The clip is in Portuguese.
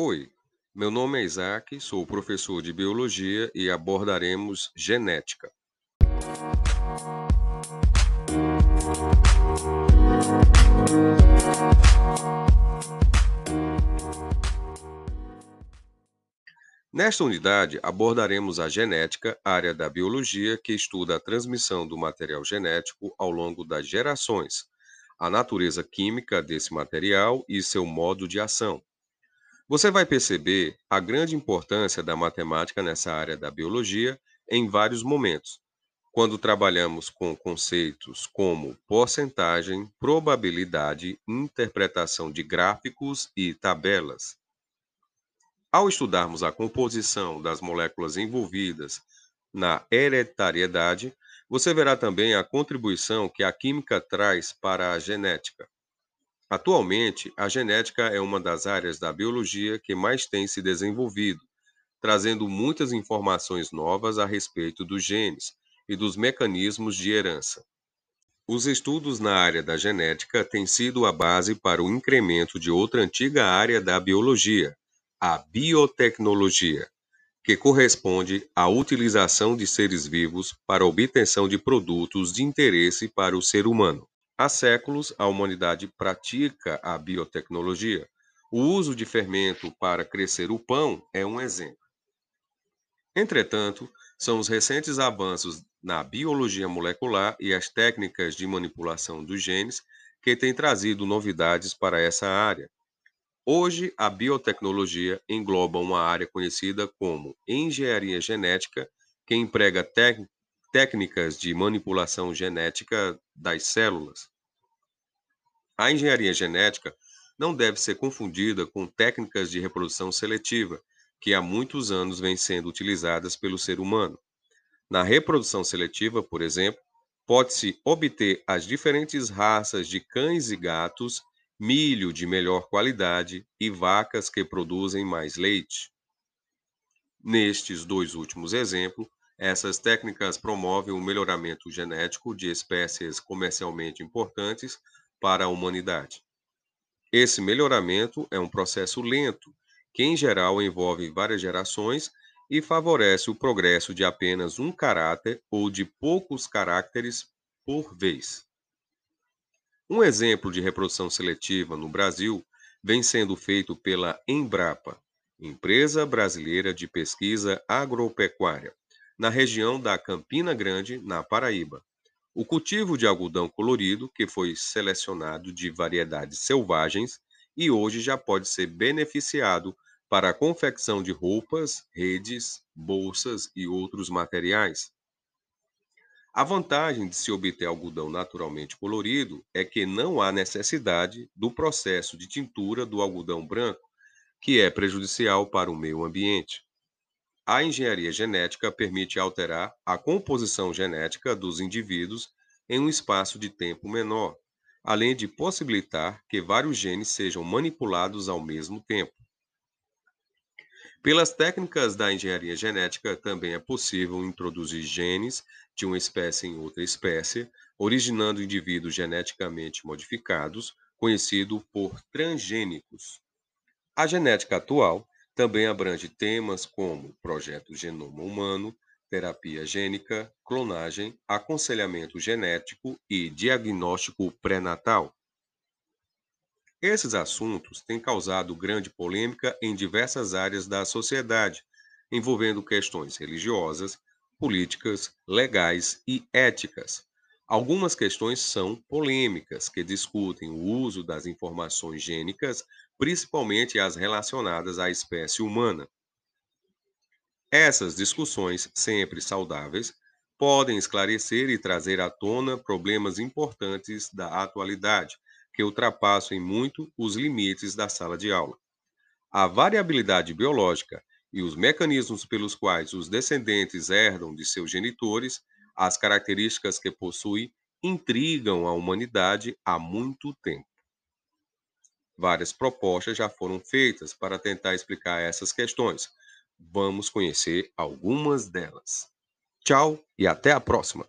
Oi, meu nome é Isaac, sou professor de biologia e abordaremos genética. Nesta unidade, abordaremos a genética, área da biologia que estuda a transmissão do material genético ao longo das gerações, a natureza química desse material e seu modo de ação. Você vai perceber a grande importância da matemática nessa área da biologia em vários momentos, quando trabalhamos com conceitos como porcentagem, probabilidade, interpretação de gráficos e tabelas. Ao estudarmos a composição das moléculas envolvidas na hereditariedade, você verá também a contribuição que a química traz para a genética. Atualmente, a genética é uma das áreas da biologia que mais tem se desenvolvido, trazendo muitas informações novas a respeito dos genes e dos mecanismos de herança. Os estudos na área da genética têm sido a base para o incremento de outra antiga área da biologia, a biotecnologia, que corresponde à utilização de seres vivos para a obtenção de produtos de interesse para o ser humano. Há séculos, a humanidade pratica a biotecnologia. O uso de fermento para crescer o pão é um exemplo. Entretanto, são os recentes avanços na biologia molecular e as técnicas de manipulação dos genes que têm trazido novidades para essa área. Hoje, a biotecnologia engloba uma área conhecida como engenharia genética, que emprega técnicas de manipulação genética das células. A engenharia genética não deve ser confundida com técnicas de reprodução seletiva, que há muitos anos vêm sendo utilizadas pelo ser humano. Na reprodução seletiva, por exemplo, pode-se obter as diferentes raças de cães e gatos milho de melhor qualidade e vacas que produzem mais leite. Nestes dois últimos exemplos, essas técnicas promovem o melhoramento genético de espécies comercialmente importantes para a humanidade. Esse melhoramento é um processo lento, que em geral envolve várias gerações e favorece o progresso de apenas um caráter ou de poucos caracteres por vez. Um exemplo de reprodução seletiva no Brasil vem sendo feito pela Embrapa, Empresa Brasileira de Pesquisa Agropecuária, na região da Campina Grande, na Paraíba. O cultivo de algodão colorido, que foi selecionado de variedades selvagens e hoje já pode ser beneficiado para a confecção de roupas, redes, bolsas e outros materiais. A vantagem de se obter algodão naturalmente colorido é que não há necessidade do processo de tintura do algodão branco, que é prejudicial para o meio ambiente. A engenharia genética permite alterar a composição genética dos indivíduos em um espaço de tempo menor, além de possibilitar que vários genes sejam manipulados ao mesmo tempo. Pelas técnicas da engenharia genética, também é possível introduzir genes de uma espécie em outra espécie, originando indivíduos geneticamente modificados, conhecido por transgênicos. A genética atual também abrange temas como projeto Genoma Humano, terapia gênica, clonagem, aconselhamento genético e diagnóstico pré-natal. Esses assuntos têm causado grande polêmica em diversas áreas da sociedade, envolvendo questões religiosas, políticas, legais e éticas. Algumas questões são polêmicas, que discutem o uso das informações gênicas, principalmente as relacionadas à espécie humana. Essas discussões, sempre saudáveis, podem esclarecer e trazer à tona problemas importantes da atualidade, que ultrapassam em muito os limites da sala de aula. A variabilidade biológica e os mecanismos pelos quais os descendentes herdam de seus genitores as características que possuem intrigam a humanidade há muito tempo. Várias propostas já foram feitas para tentar explicar essas questões. Vamos conhecer algumas delas. Tchau e até a próxima!